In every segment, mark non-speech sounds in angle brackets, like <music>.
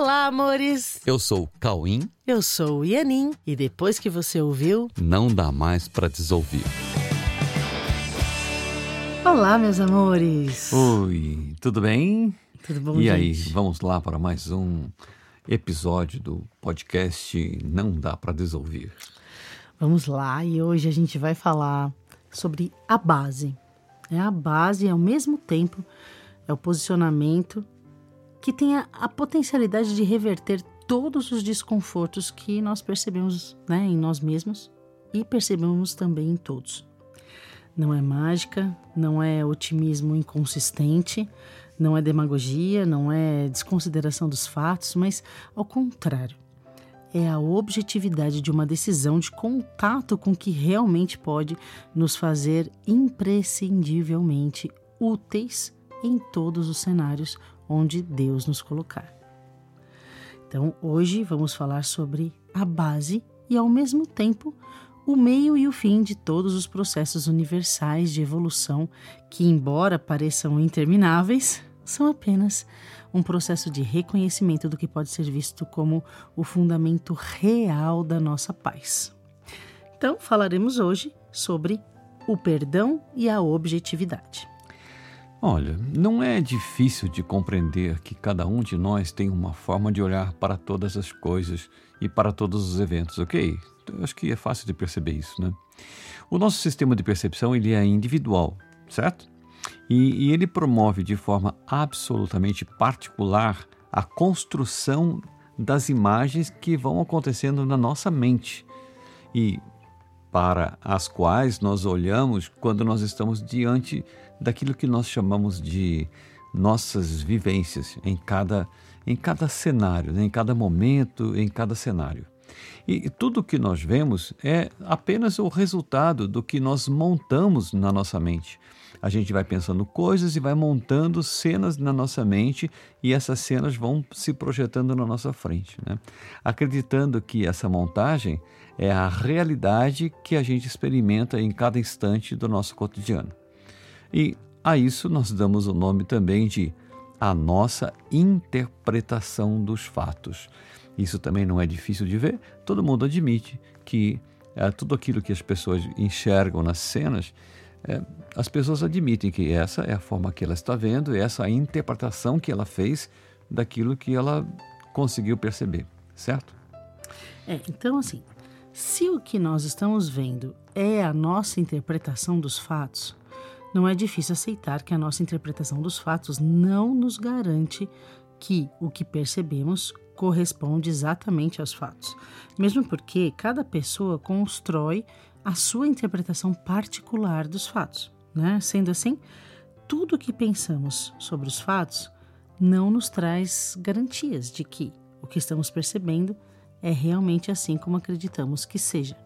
Olá, amores! Eu sou o Cauim. Eu sou o Ianin. E depois que você ouviu, Não dá mais para desouvir. Olá, meus amores! Oi, tudo bem? Tudo bom, e aí, gente? vamos lá para mais um episódio do podcast Não Dá para Desouvir. Vamos lá, e hoje a gente vai falar sobre a base. É a base ao mesmo tempo é o posicionamento que tem a, a potencialidade de reverter todos os desconfortos que nós percebemos né, em nós mesmos e percebemos também em todos. Não é mágica, não é otimismo inconsistente, não é demagogia, não é desconsideração dos fatos, mas ao contrário, é a objetividade de uma decisão de contato com o que realmente pode nos fazer imprescindivelmente úteis em todos os cenários onde Deus nos colocar. Então, hoje vamos falar sobre a base e, ao mesmo tempo, o meio e o fim de todos os processos universais de evolução que, embora pareçam intermináveis, são apenas um processo de reconhecimento do que pode ser visto como o fundamento real da nossa paz. Então, falaremos hoje sobre o perdão e a objetividade. Olha, não é difícil de compreender que cada um de nós tem uma forma de olhar para todas as coisas e para todos os eventos, ok? Eu acho que é fácil de perceber isso, né? O nosso sistema de percepção ele é individual, certo? E, e ele promove de forma absolutamente particular a construção das imagens que vão acontecendo na nossa mente e para as quais nós olhamos quando nós estamos diante daquilo que nós chamamos de nossas vivências em cada, em cada cenário, né? em cada momento, em cada cenário. E tudo o que nós vemos é apenas o resultado do que nós montamos na nossa mente. A gente vai pensando coisas e vai montando cenas na nossa mente e essas cenas vão se projetando na nossa frente, né? acreditando que essa montagem é a realidade que a gente experimenta em cada instante do nosso cotidiano. E a isso nós damos o nome também de a nossa interpretação dos fatos. Isso também não é difícil de ver, todo mundo admite que é, tudo aquilo que as pessoas enxergam nas cenas, é, as pessoas admitem que essa é a forma que ela está vendo, essa é a interpretação que ela fez daquilo que ela conseguiu perceber, certo? É, então assim, se o que nós estamos vendo é a nossa interpretação dos fatos, não é difícil aceitar que a nossa interpretação dos fatos não nos garante que o que percebemos corresponde exatamente aos fatos, mesmo porque cada pessoa constrói a sua interpretação particular dos fatos. Né? Sendo assim, tudo o que pensamos sobre os fatos não nos traz garantias de que o que estamos percebendo é realmente assim como acreditamos que seja.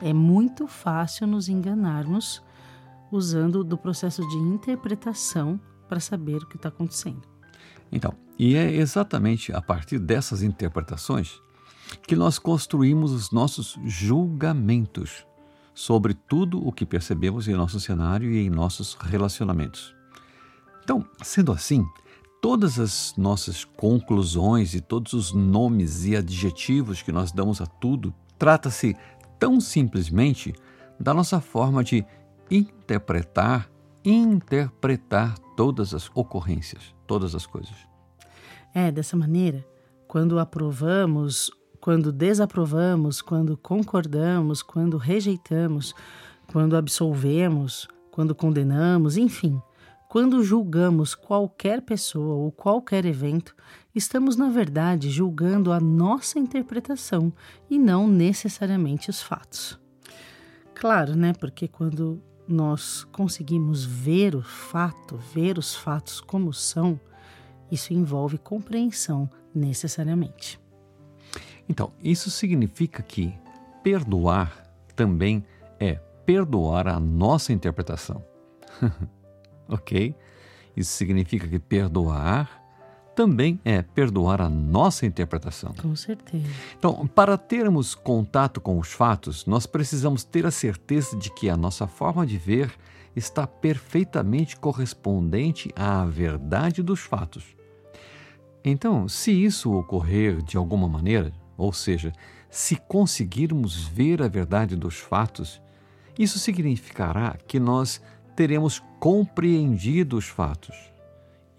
É muito fácil nos enganarmos usando do processo de interpretação para saber o que está acontecendo. Então, e é exatamente a partir dessas interpretações que nós construímos os nossos julgamentos sobre tudo o que percebemos em nosso cenário e em nossos relacionamentos. Então, sendo assim, todas as nossas conclusões e todos os nomes e adjetivos que nós damos a tudo trata-se tão simplesmente da nossa forma de interpretar, interpretar todas as ocorrências, todas as coisas. É, dessa maneira, quando aprovamos, quando desaprovamos, quando concordamos, quando rejeitamos, quando absolvemos, quando condenamos, enfim, quando julgamos qualquer pessoa ou qualquer evento, estamos, na verdade, julgando a nossa interpretação e não necessariamente os fatos. Claro, né? Porque quando nós conseguimos ver o fato, ver os fatos como são, isso envolve compreensão necessariamente. Então, isso significa que perdoar também é perdoar a nossa interpretação. <laughs> ok? Isso significa que perdoar também é perdoar a nossa interpretação. Com certeza. Então, para termos contato com os fatos, nós precisamos ter a certeza de que a nossa forma de ver está perfeitamente correspondente à verdade dos fatos. Então, se isso ocorrer de alguma maneira, ou seja, se conseguirmos ver a verdade dos fatos, isso significará que nós teremos compreendido os fatos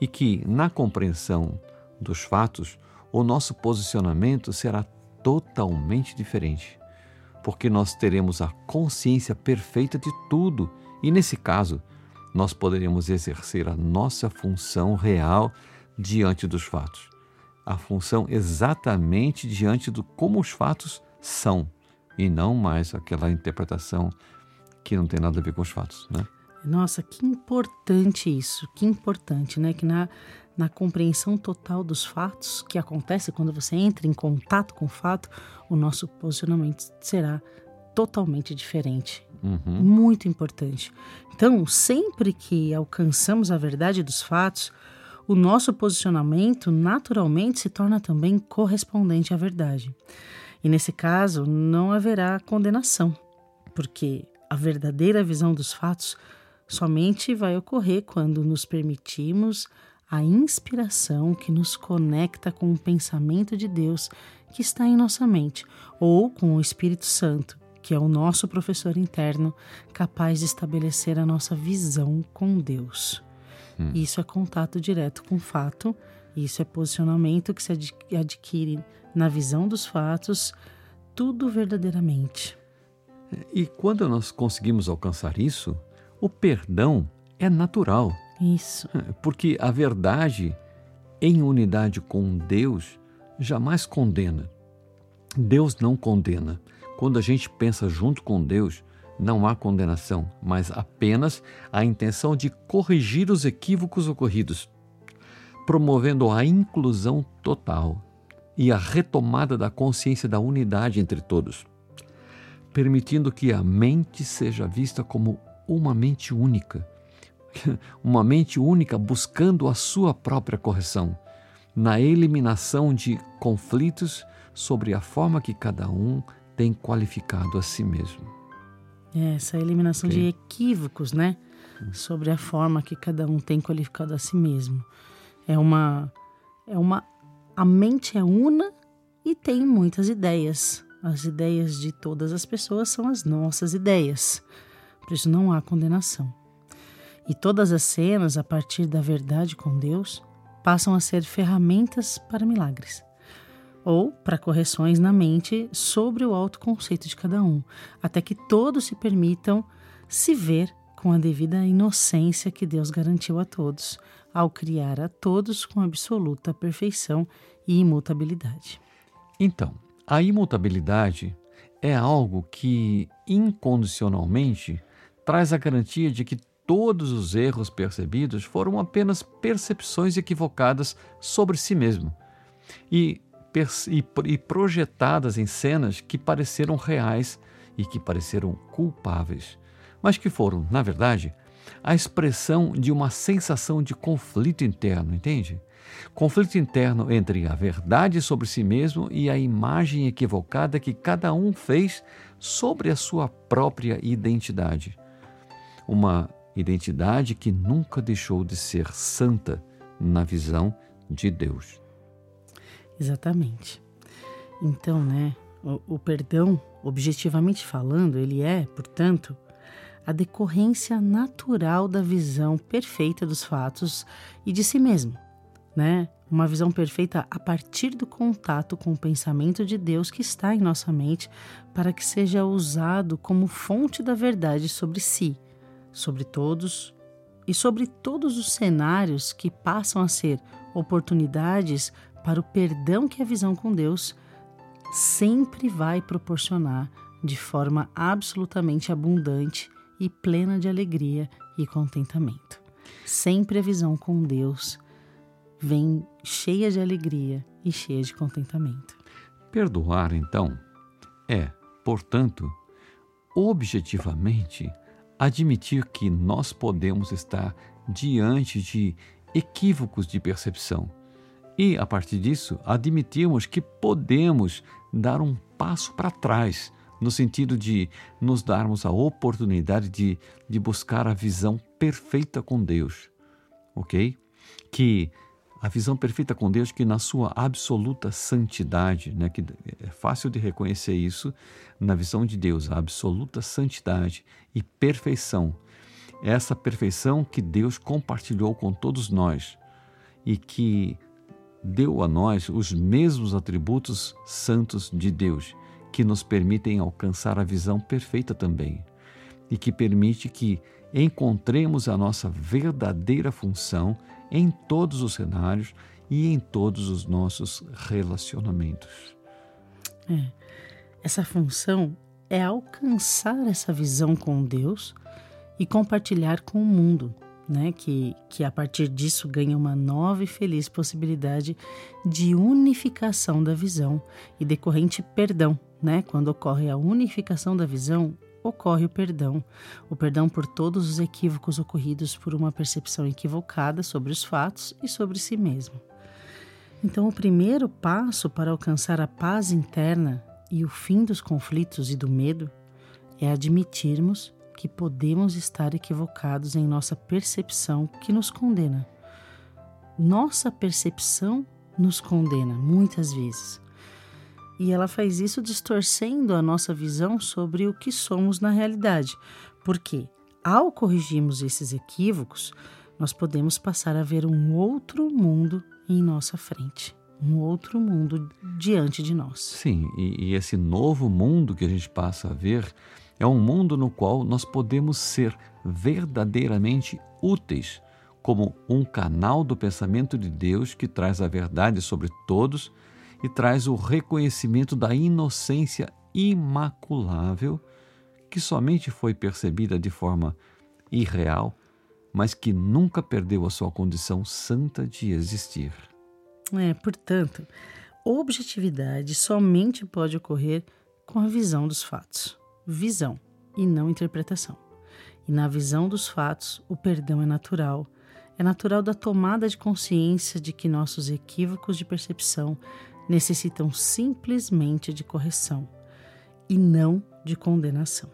e que, na compreensão dos fatos, o nosso posicionamento será totalmente diferente, porque nós teremos a consciência perfeita de tudo e, nesse caso, nós poderemos exercer a nossa função real diante dos fatos. A função exatamente diante do como os fatos são e não mais aquela interpretação que não tem nada a ver com os fatos, né? Nossa, que importante isso, que importante, né? Que na, na compreensão total dos fatos que acontece quando você entra em contato com o fato, o nosso posicionamento será totalmente diferente. Uhum. Muito importante. Então, sempre que alcançamos a verdade dos fatos, o nosso posicionamento naturalmente se torna também correspondente à verdade. E nesse caso, não haverá condenação, porque a verdadeira visão dos fatos somente vai ocorrer quando nos permitimos a inspiração que nos conecta com o pensamento de Deus que está em nossa mente, ou com o Espírito Santo, que é o nosso professor interno, capaz de estabelecer a nossa visão com Deus. Hum. Isso é contato direto com o fato, isso é posicionamento que se adquire na visão dos fatos, tudo verdadeiramente. E quando nós conseguimos alcançar isso, o perdão é natural. Isso. É, porque a verdade em unidade com Deus jamais condena. Deus não condena. Quando a gente pensa junto com Deus, não há condenação, mas apenas a intenção de corrigir os equívocos ocorridos, promovendo a inclusão total e a retomada da consciência da unidade entre todos, permitindo que a mente seja vista como uma mente única, <laughs> uma mente única buscando a sua própria correção, na eliminação de conflitos sobre a forma que cada um tem qualificado a si mesmo. Essa eliminação okay. de equívocos, né? Sobre a forma que cada um tem qualificado a si mesmo. É uma. É uma. A mente é una e tem muitas ideias. As ideias de todas as pessoas são as nossas ideias. Por isso não há condenação. E todas as cenas, a partir da verdade com Deus, passam a ser ferramentas para milagres ou para correções na mente sobre o autoconceito de cada um, até que todos se permitam se ver com a devida inocência que Deus garantiu a todos, ao criar a todos com absoluta perfeição e imutabilidade. Então, a imutabilidade é algo que incondicionalmente traz a garantia de que todos os erros percebidos foram apenas percepções equivocadas sobre si mesmo e, e, projetadas em cenas que pareceram reais e que pareceram culpáveis, mas que foram, na verdade, a expressão de uma sensação de conflito interno, entende? Conflito interno entre a verdade sobre si mesmo e a imagem equivocada que cada um fez sobre a sua própria identidade uma identidade que nunca deixou de ser santa na visão de Deus. Exatamente. Então, né, o, o perdão, objetivamente falando, ele é, portanto, a decorrência natural da visão perfeita dos fatos e de si mesmo, né? Uma visão perfeita a partir do contato com o pensamento de Deus que está em nossa mente para que seja usado como fonte da verdade sobre si sobre todos e sobre todos os cenários que passam a ser oportunidades para o perdão que a visão com Deus sempre vai proporcionar de forma absolutamente abundante e plena de alegria e contentamento. Sempre a visão com Deus vem cheia de alegria e cheia de contentamento. Perdoar, então, é, portanto, objetivamente admitir que nós podemos estar diante de equívocos de percepção e, a partir disso, admitirmos que podemos dar um passo para trás, no sentido de nos darmos a oportunidade de, de buscar a visão perfeita com Deus, ok? Que a visão perfeita com Deus que na sua absoluta santidade, né, que é fácil de reconhecer isso na visão de Deus, a absoluta santidade e perfeição. Essa perfeição que Deus compartilhou com todos nós e que deu a nós os mesmos atributos santos de Deus, que nos permitem alcançar a visão perfeita também e que permite que encontremos a nossa verdadeira função em todos os cenários e em todos os nossos relacionamentos. É. Essa função é alcançar essa visão com Deus e compartilhar com o mundo, né? Que, que a partir disso ganha uma nova e feliz possibilidade de unificação da visão e decorrente perdão, né? Quando ocorre a unificação da visão, ocorre o perdão, o perdão por todos os equívocos ocorridos por uma percepção equivocada sobre os fatos e sobre si mesmo. Então, o primeiro passo para alcançar a paz interna e o fim dos conflitos e do medo é admitirmos que podemos estar equivocados em nossa percepção que nos condena. Nossa percepção nos condena muitas vezes. E ela faz isso distorcendo a nossa visão sobre o que somos na realidade. Porque, ao corrigirmos esses equívocos, nós podemos passar a ver um outro mundo em nossa frente. Um outro mundo diante de nós. Sim, e, e esse novo mundo que a gente passa a ver é um mundo no qual nós podemos ser verdadeiramente úteis como um canal do pensamento de Deus que traz a verdade sobre todos e traz o reconhecimento da inocência imaculável que somente foi percebida de forma irreal, mas que nunca perdeu a sua condição santa de existir. É, portanto, objetividade somente pode ocorrer com a visão dos fatos. Visão e não interpretação. E na visão dos fatos, o perdão é natural. É natural da tomada de consciência de que nossos equívocos de percepção necessitam simplesmente de correção e não de condenação.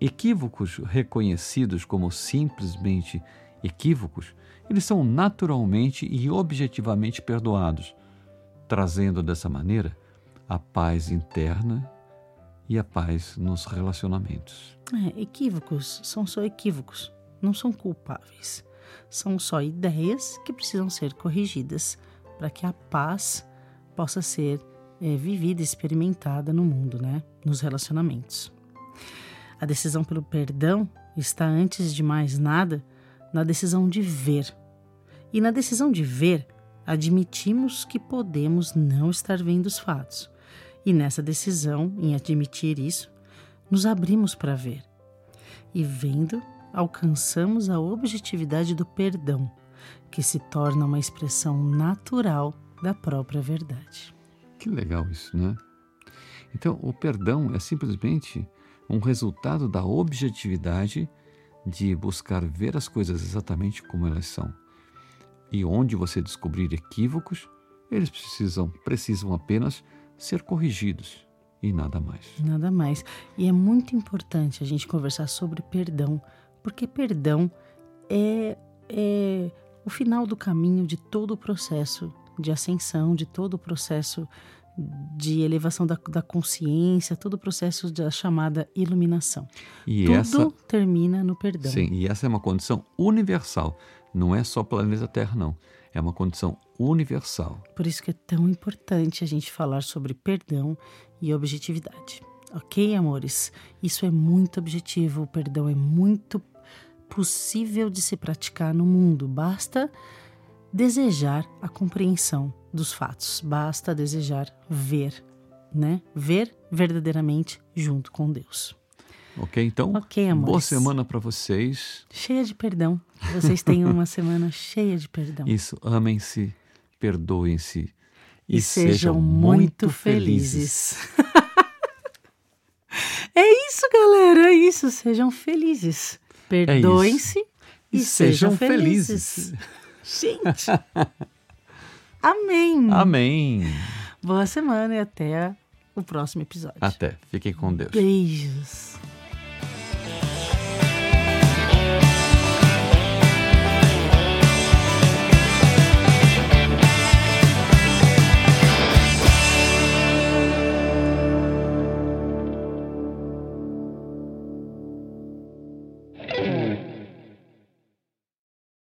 Equívocos reconhecidos como simplesmente equívocos, eles são naturalmente e objetivamente perdoados, trazendo dessa maneira a paz interna e a paz nos relacionamentos. É, equívocos são só equívocos, não são culpáveis. São só ideias que precisam ser corrigidas para que a paz possa ser é, vivida, experimentada no mundo, né? Nos relacionamentos. A decisão pelo perdão está, antes de mais nada, na decisão de ver. E na decisão de ver, admitimos que podemos não estar vendo os fatos. E nessa decisão, em admitir isso, nos abrimos para ver. E vendo, alcançamos a objetividade do perdão, que se torna uma expressão natural da própria verdade. Que legal isso, né? Então, o perdão é simplesmente um resultado da objetividade de buscar ver as coisas exatamente como elas são. E onde você descobrir equívocos, eles precisam, precisam apenas ser corrigidos e nada mais. Nada mais. E é muito importante a gente conversar sobre perdão, porque perdão é, é o final do caminho de todo o processo de ascensão, de todo o processo de elevação da, da consciência, todo o processo da chamada iluminação. E Tudo essa, termina no perdão. Sim, e essa é uma condição universal. Não é só planeta Terra, não. É uma condição universal. Por isso que é tão importante a gente falar sobre perdão e objetividade. Ok, amores? Isso é muito objetivo. O perdão é muito possível de se praticar no mundo. Basta desejar a compreensão dos fatos, basta desejar ver, né? Ver verdadeiramente junto com Deus. Ok, então. Ok, amores. Boa semana para vocês. Cheia de perdão. Vocês tenham uma semana cheia de perdão. Isso, amem-se, perdoem-se e, e, sejam, sejam muito felizes. felizes. <laughs> é isso, galera, é isso. Sejam felizes. Perdoem-se é e, e, sejam, sejam felizes. felizes. Gente! <laughs> Amém! Amém! Boa semana e até o próximo episódio. Até. Fiquem com Deus. Beijos.